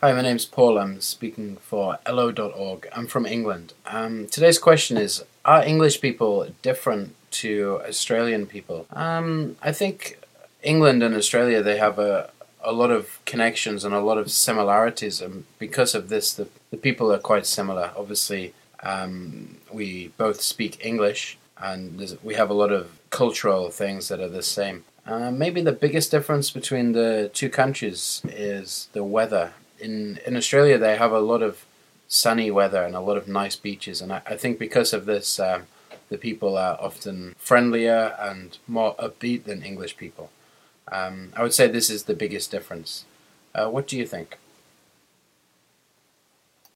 Hi, my name's Paul. I'm speaking for elllo.org. I'm from England. Um, today's question is Are English people different to Australian people? Um, I think England and Australia they have a, a lot of connections and a lot of similarities, and because of this, the, the people are quite similar. Obviously, um, we both speak English, and we have a lot of cultural things that are the same. Uh, maybe the biggest difference between the two countries is the weather in in Australia they have a lot of sunny weather and a lot of nice beaches, and I, I think because of this, um, the people are often friendlier and more upbeat than English people. Um, I would say this is the biggest difference. Uh, what do you think?